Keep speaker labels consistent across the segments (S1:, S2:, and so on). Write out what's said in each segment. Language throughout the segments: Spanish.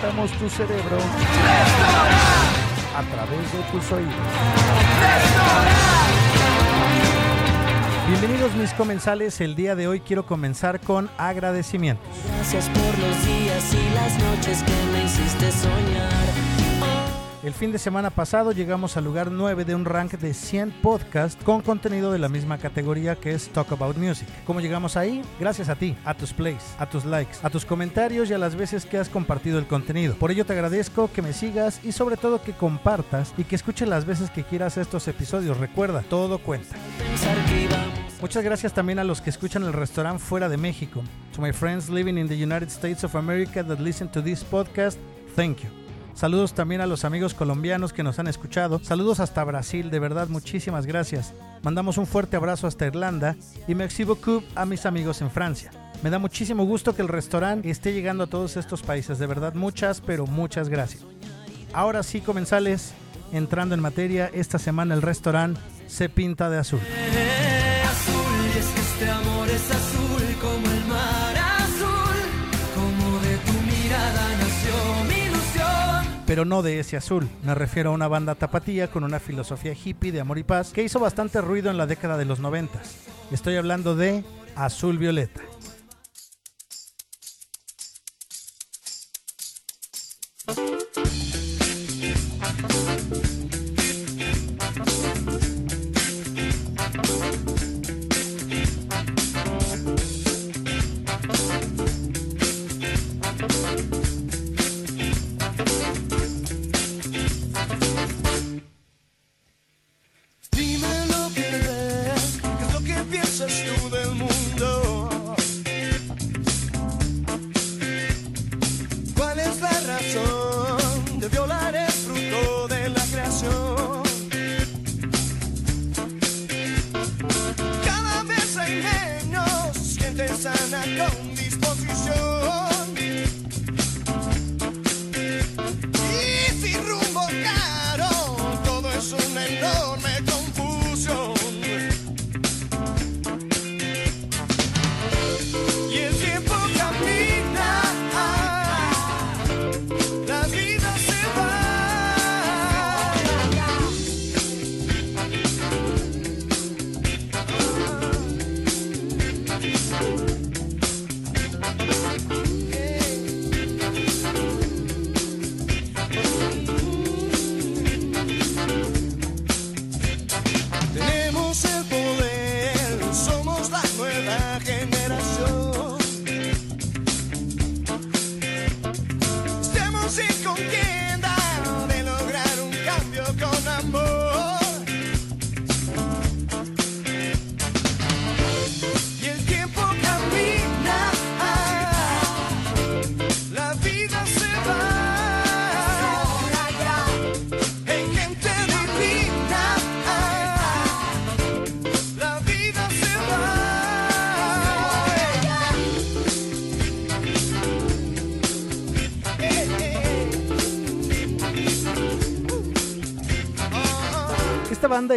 S1: calentamos tu cerebro a través de tus oídos. Bienvenidos mis comensales, el día de hoy quiero comenzar con agradecimientos.
S2: Gracias por los días y las noches que me hiciste soñar.
S1: El fin de semana pasado llegamos al lugar 9 de un rank de 100 podcasts con contenido de la misma categoría que es Talk About Music. ¿Cómo llegamos ahí? Gracias a ti, a tus plays, a tus likes, a tus comentarios y a las veces que has compartido el contenido. Por ello te agradezco que me sigas y sobre todo que compartas y que escuches las veces que quieras estos episodios. Recuerda, todo cuenta. Muchas gracias también a los que escuchan el restaurante fuera de México. To my friends living in the United States of America that listen to this podcast, thank you. Saludos también a los amigos colombianos que nos han escuchado. Saludos hasta Brasil, de verdad, muchísimas gracias. Mandamos un fuerte abrazo hasta Irlanda y merci beaucoup a mis amigos en Francia. Me da muchísimo gusto que el restaurante esté llegando a todos estos países, de verdad, muchas, pero muchas gracias. Ahora sí, comensales, entrando en materia, esta semana el restaurante se pinta de azul.
S2: azul
S1: pero no de ese azul. Me refiero a una banda tapatía con una filosofía hippie de amor y paz que hizo bastante ruido en la década de los 90. Estoy hablando de Azul Violeta.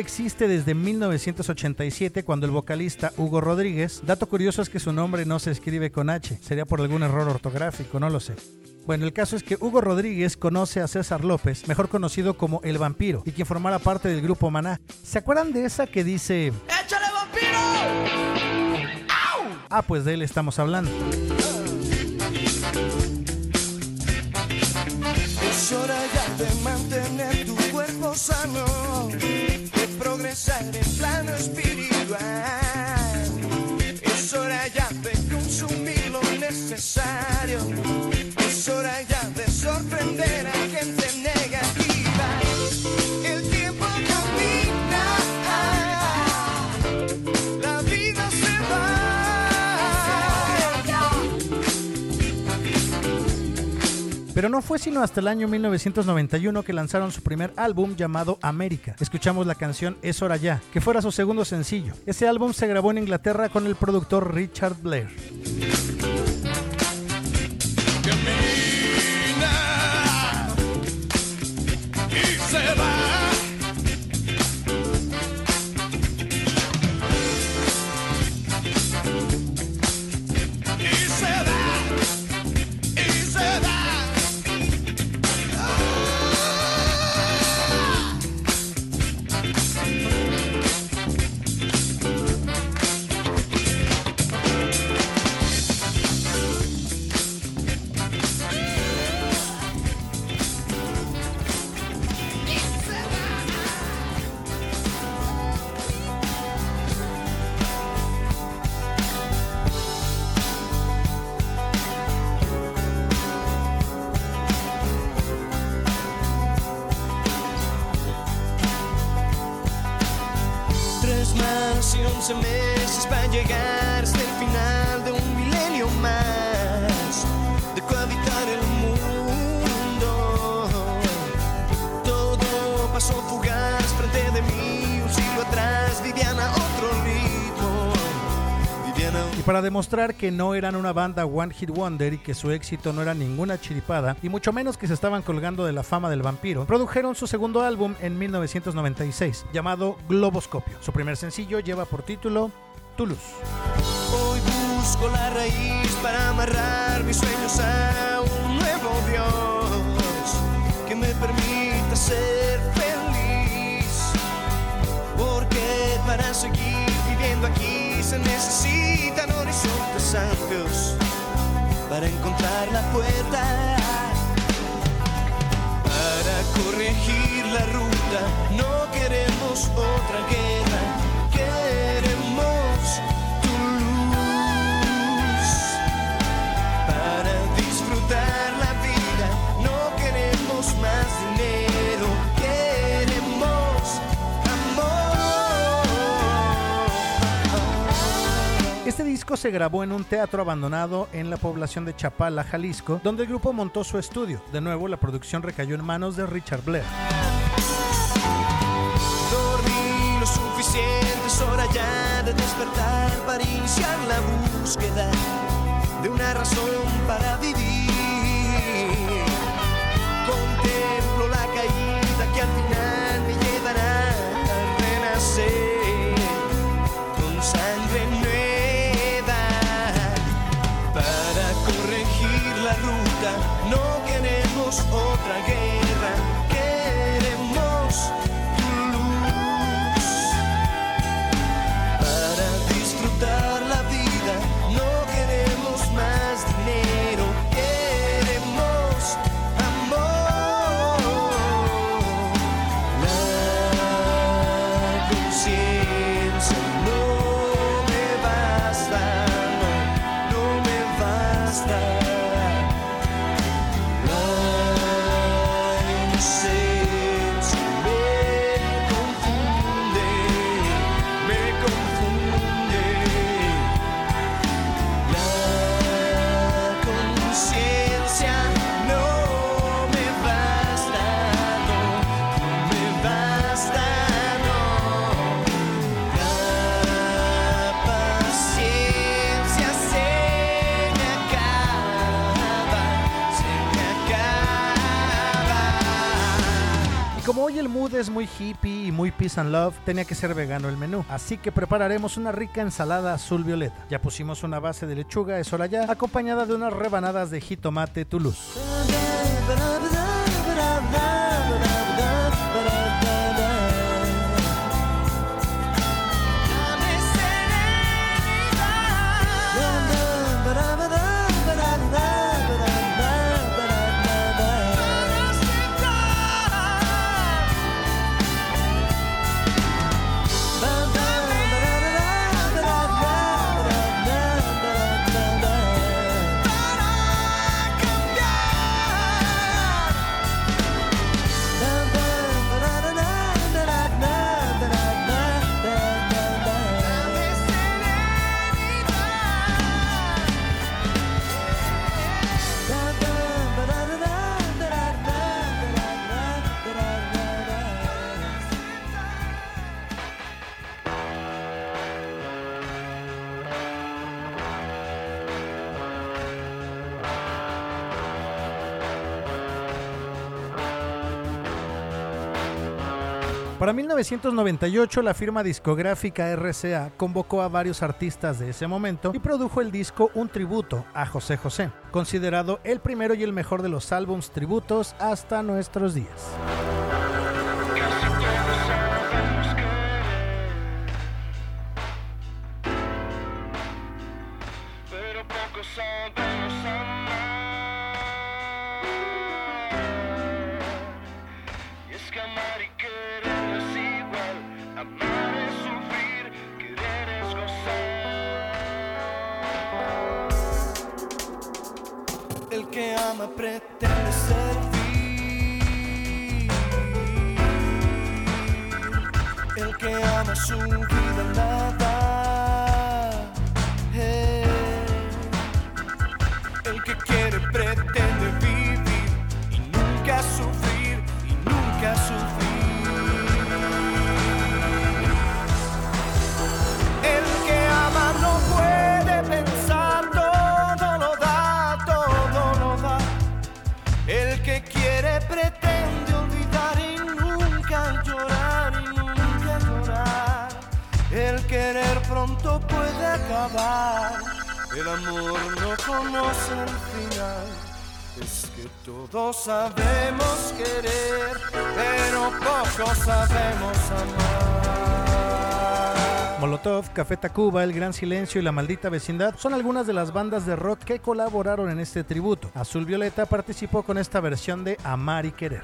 S1: Existe desde 1987 cuando el vocalista Hugo Rodríguez, dato curioso es que su nombre no se escribe con H, sería por algún error ortográfico, no lo sé. Bueno, el caso es que Hugo Rodríguez conoce a César López, mejor conocido como El Vampiro, y quien formara parte del grupo Maná. ¿Se acuerdan de esa que dice...
S2: ¡Échale vampiro!
S1: Ah, pues de él estamos hablando.
S3: Es hora ya de mantener tu cuerpo sano,
S1: Pero no fue sino hasta el año 1991 que lanzaron su primer álbum llamado América. Escuchamos la canción Es hora ya, que fuera su segundo sencillo. Ese álbum se grabó en Inglaterra con el productor Richard Blair.
S3: Y
S1: para demostrar que no eran una banda One Hit Wonder y que su éxito no era ninguna chiripada, y mucho menos que se estaban colgando de la fama del vampiro, produjeron su segundo álbum en 1996, llamado Globoscopio. Su primer sencillo lleva por título Toulouse.
S3: Hoy busco la raíz para amarrar mis sueños a un nuevo Dios que me permita ser feliz. Porque para seguir viviendo aquí se necesitan para encontrar la puerta. Para corregir la ruta no queremos otra guerra,
S1: se grabó en un teatro abandonado en la población de Chapala, Jalisco, donde el grupo montó su estudio. De nuevo, la producción recayó en manos de Richard Blair.
S3: Dormí lo suficiente, es hora ya de despertar para iniciar la búsqueda de una razón para vivir.
S1: Y como hoy el mood es muy hippie y muy peace and love, tenía que ser vegano el menú. Así que prepararemos una rica ensalada azul violeta. Ya pusimos una base de lechuga, es hora ya, acompañada de unas rebanadas de jitomate Toulouse. Para 1998, la firma discográfica RCA convocó a varios artistas de ese momento y produjo el disco Un tributo a José José, considerado el primero y el mejor de los álbums tributos hasta nuestros días.
S3: El que ama pretende servir. El que ama su vida nada. El amor no conoce el final. Es que todos sabemos querer, pero pocos sabemos amar.
S1: Molotov, Café Tacuba, El Gran Silencio y La Maldita Vecindad son algunas de las bandas de rock que colaboraron en este tributo. Azul Violeta participó con esta versión de Amar y Querer.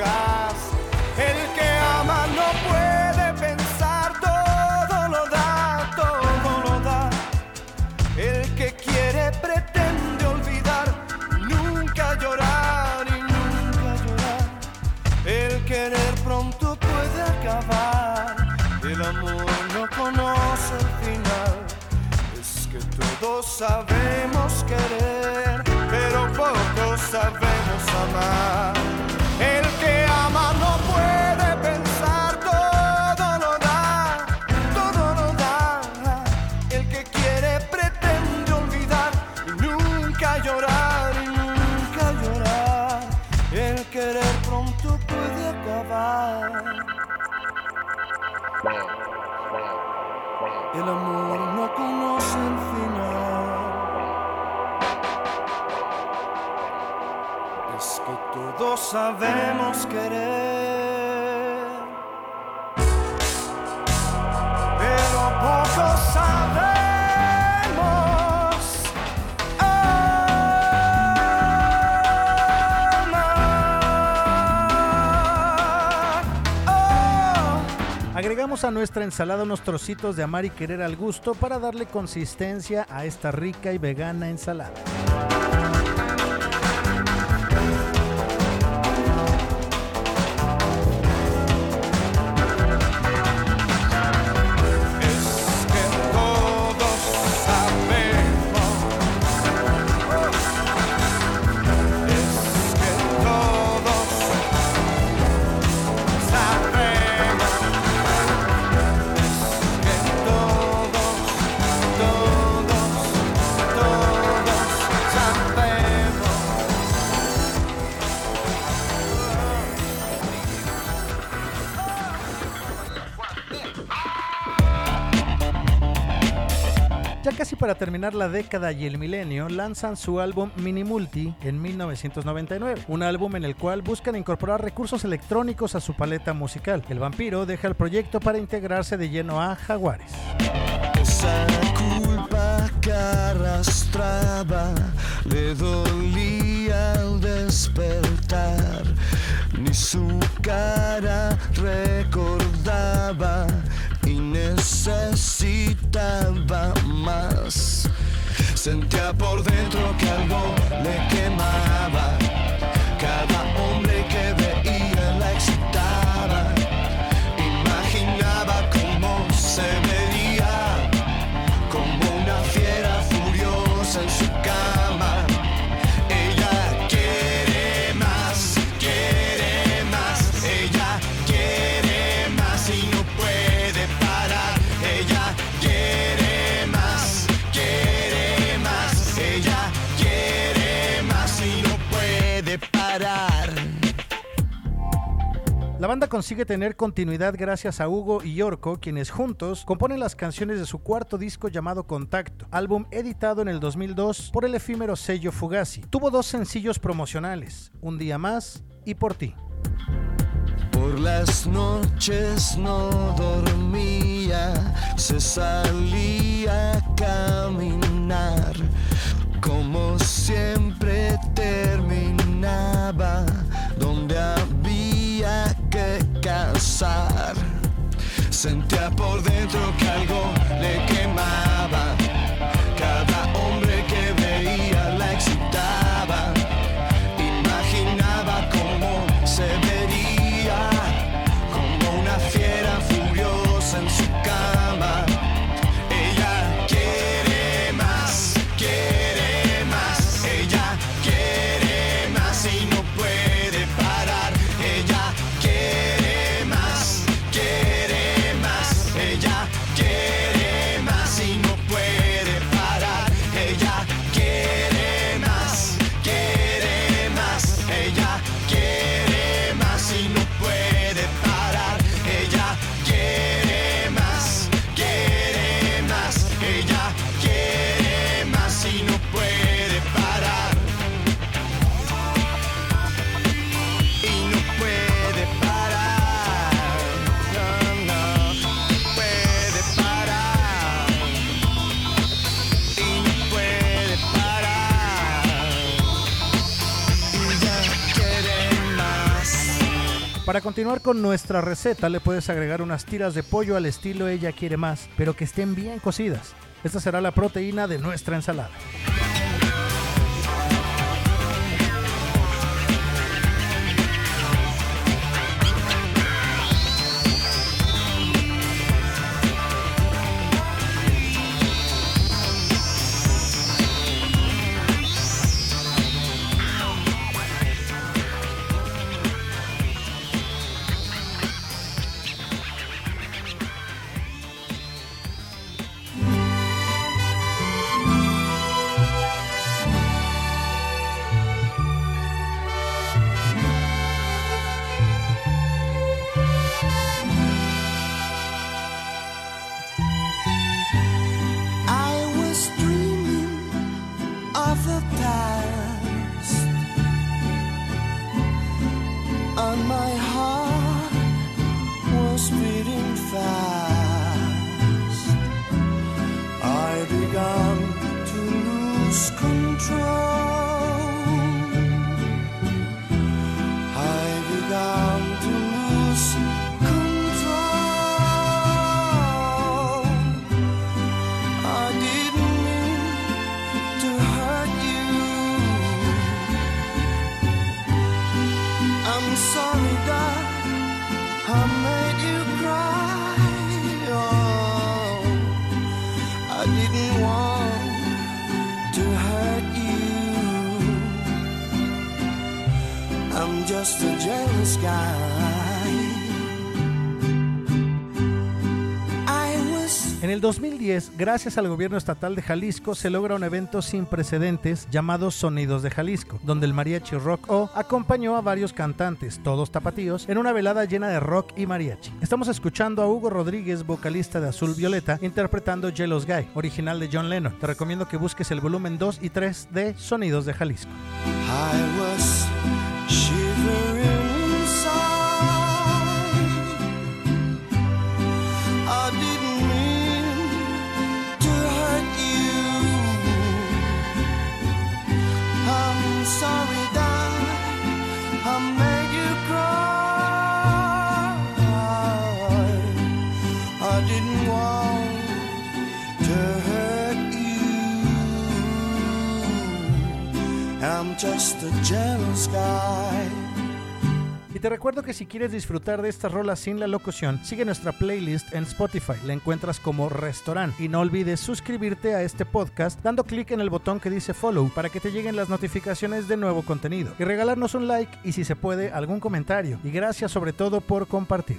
S3: El que ama no puede pensar, todo lo da, todo lo da. El que quiere pretende olvidar, nunca llorar y nunca llorar. El querer pronto puede acabar, el amor no conoce el final. Es que todos sabemos querer, pero pocos sabemos amar. El amor no conoce el final. Es que todos sabemos querer,
S1: Agregamos a nuestra ensalada unos trocitos de amar y querer al gusto para darle consistencia a esta rica y vegana ensalada. Para terminar la década y el milenio, lanzan su álbum Mini Multi en 1999, un álbum en el cual buscan incorporar recursos electrónicos a su paleta musical. El vampiro deja el proyecto para integrarse de lleno a Jaguares.
S3: Esa culpa que arrastraba le dolía al despertar. Ni su cara recordaba necesitaba más. Sentía por dentro que algo le quemaba. Cada
S1: consigue tener continuidad gracias a Hugo y Yorko, quienes juntos componen las canciones de su cuarto disco llamado Contacto, álbum editado en el 2002 por el efímero sello Fugazi. Tuvo dos sencillos promocionales, Un día más y Por ti.
S3: Por las noches no dormía, se salía a caminar como siempre terminaba, Sentía por dentro que algo
S1: Para continuar con nuestra receta le puedes agregar unas tiras de pollo al estilo ella quiere más, pero que estén bien cocidas. Esta será la proteína de nuestra ensalada. El 2010, gracias al gobierno estatal de Jalisco, se logra un evento sin precedentes llamado Sonidos de Jalisco, donde el mariachi Rock O acompañó a varios cantantes, todos tapatíos, en una velada llena de rock y mariachi. Estamos escuchando a Hugo Rodríguez, vocalista de Azul Violeta, interpretando Jealous Guy, original de John Lennon. Te recomiendo que busques el volumen 2 y 3 de Sonidos de Jalisco.
S3: Sorry that I made you cry. I didn't want to hurt you. I'm just a jealous guy.
S1: Y te recuerdo que si quieres disfrutar de estas rolas sin la locución, sigue nuestra playlist en Spotify. La encuentras como Restaurant. Y no olvides suscribirte a este podcast dando clic en el botón que dice follow para que te lleguen las notificaciones de nuevo contenido. Y regalarnos un like y si se puede algún comentario. Y gracias sobre todo por compartir.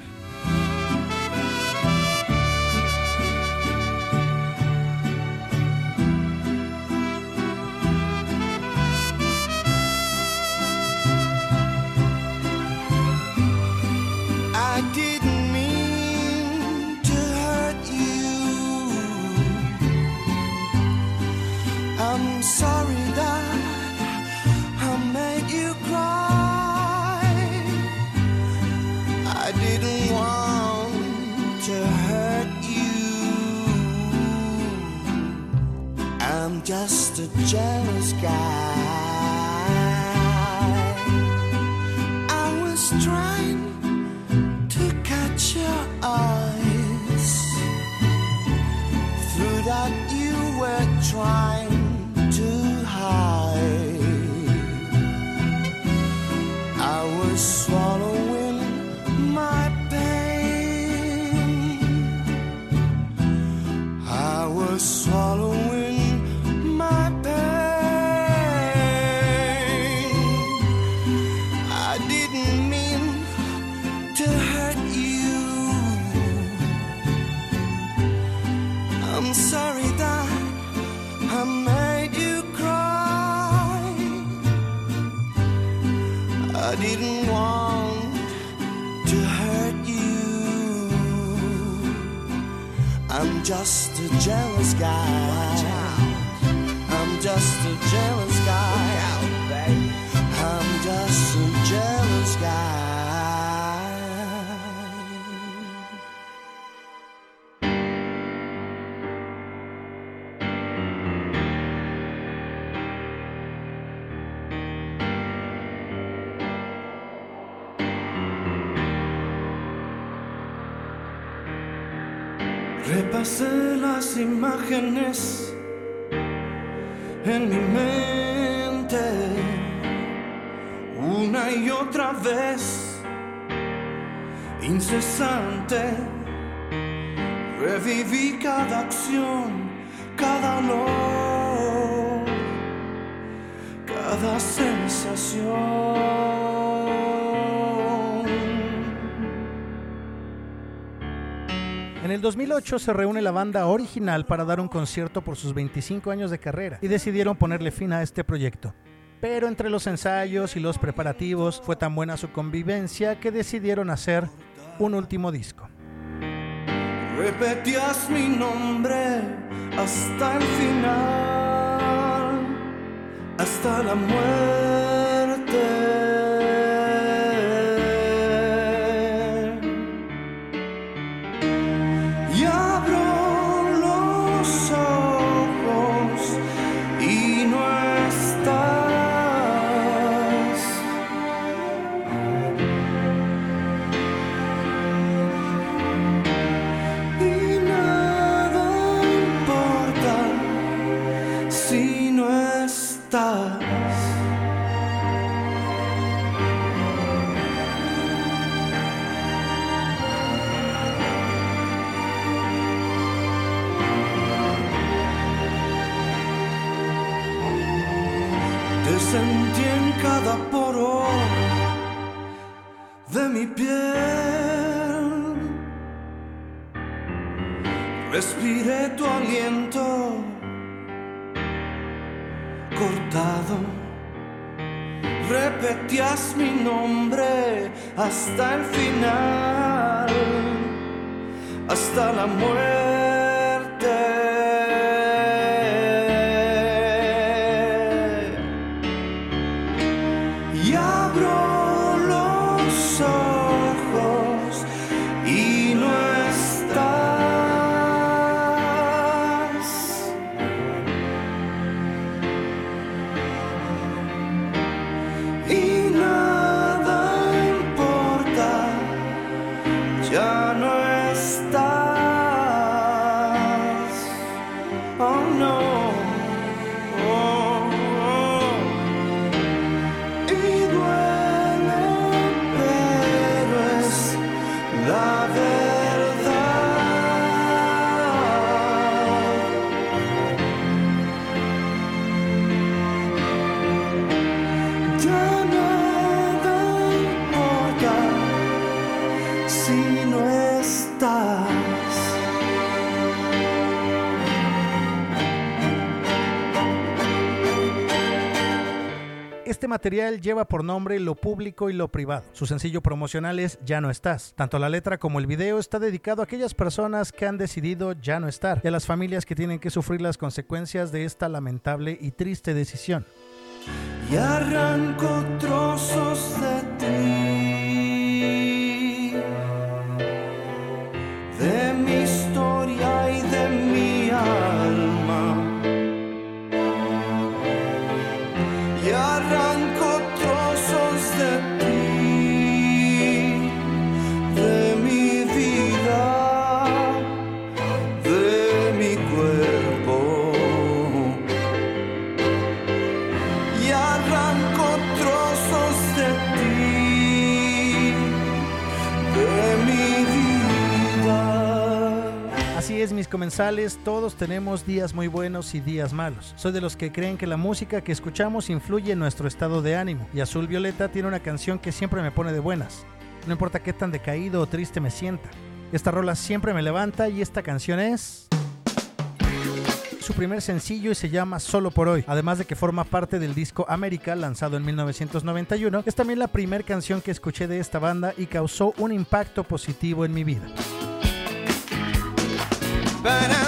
S3: I didn't want to hurt you. I'm just a jealous guy. I didn't want to hurt you. I'm just a jealous guy. I'm just a jealous guy. I'm just a jealous guy. Imágenes en mi mente una y otra vez, incesante. Reviví cada acción, cada olor, cada sensación.
S1: En el 2008 se reúne la banda original para dar un concierto por sus 25 años de carrera y decidieron ponerle fin a este proyecto. Pero entre los ensayos y los preparativos fue tan buena su convivencia que decidieron hacer un último disco.
S3: Repetías mi nombre hasta el final, hasta la muerte. Te sentí en cada poro de mi piel. Respiré tu aliento Repetías mi nombre hasta el final, hasta la muerte.
S1: Material lleva por nombre Lo Público y Lo Privado. Su sencillo promocional es Ya no estás. Tanto la letra como el video está dedicado a aquellas personas que han decidido ya no estar y a las familias que tienen que sufrir las consecuencias de esta lamentable y triste decisión. Comensales, todos tenemos días muy buenos y días malos. Soy de los que creen que la música que escuchamos influye en nuestro estado de ánimo, y Azul Violeta tiene una canción que siempre me pone de buenas. No importa qué tan decaído o triste me sienta. Esta rola siempre me levanta y esta canción es su primer sencillo y se llama Solo por hoy. Además de que forma parte del disco América lanzado en 1991, es también la primera canción que escuché de esta banda y causó un impacto positivo en mi vida.
S3: Para mí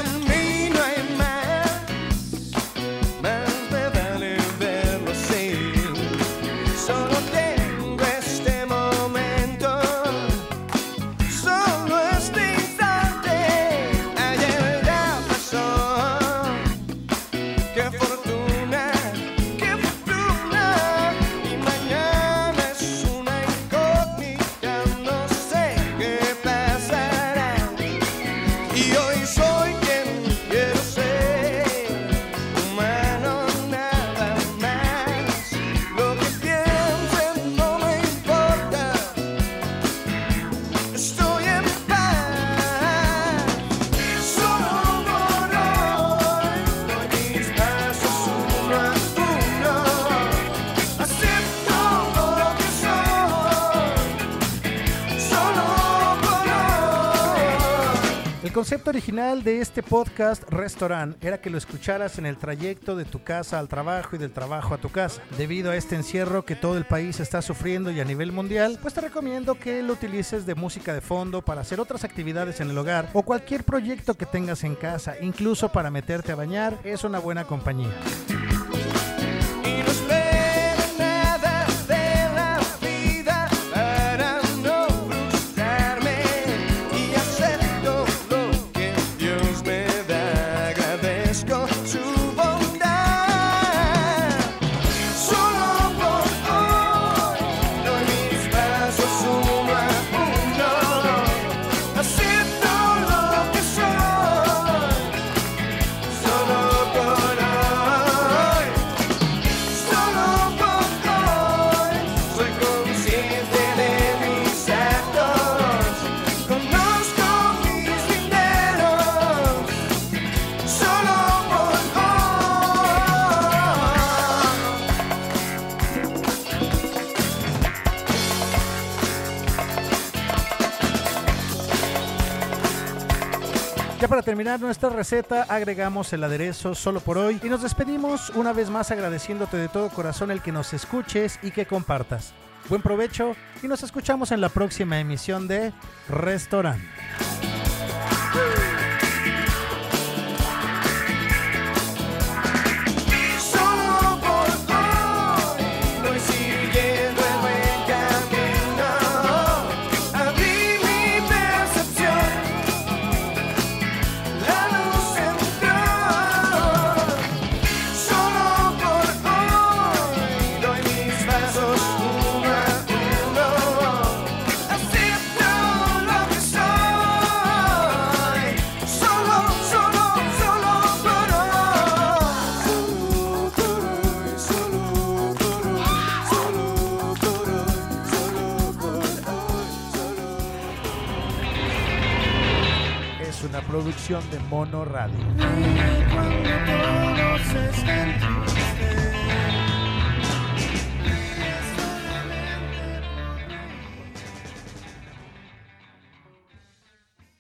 S1: concepto original de este podcast Restaurant era que lo escucharas en el trayecto de tu casa al trabajo y del trabajo a tu casa. Debido a este encierro que todo el país está sufriendo y a nivel mundial, pues te recomiendo que lo utilices de música de fondo para hacer otras actividades en el hogar o cualquier proyecto que tengas en casa, incluso para meterte a bañar, es una buena compañía. Terminar nuestra receta agregamos el aderezo solo por hoy y nos despedimos una vez más agradeciéndote de todo corazón el que nos escuches y que compartas. Buen provecho y nos escuchamos en la próxima emisión de Restaurant. Mono Radio.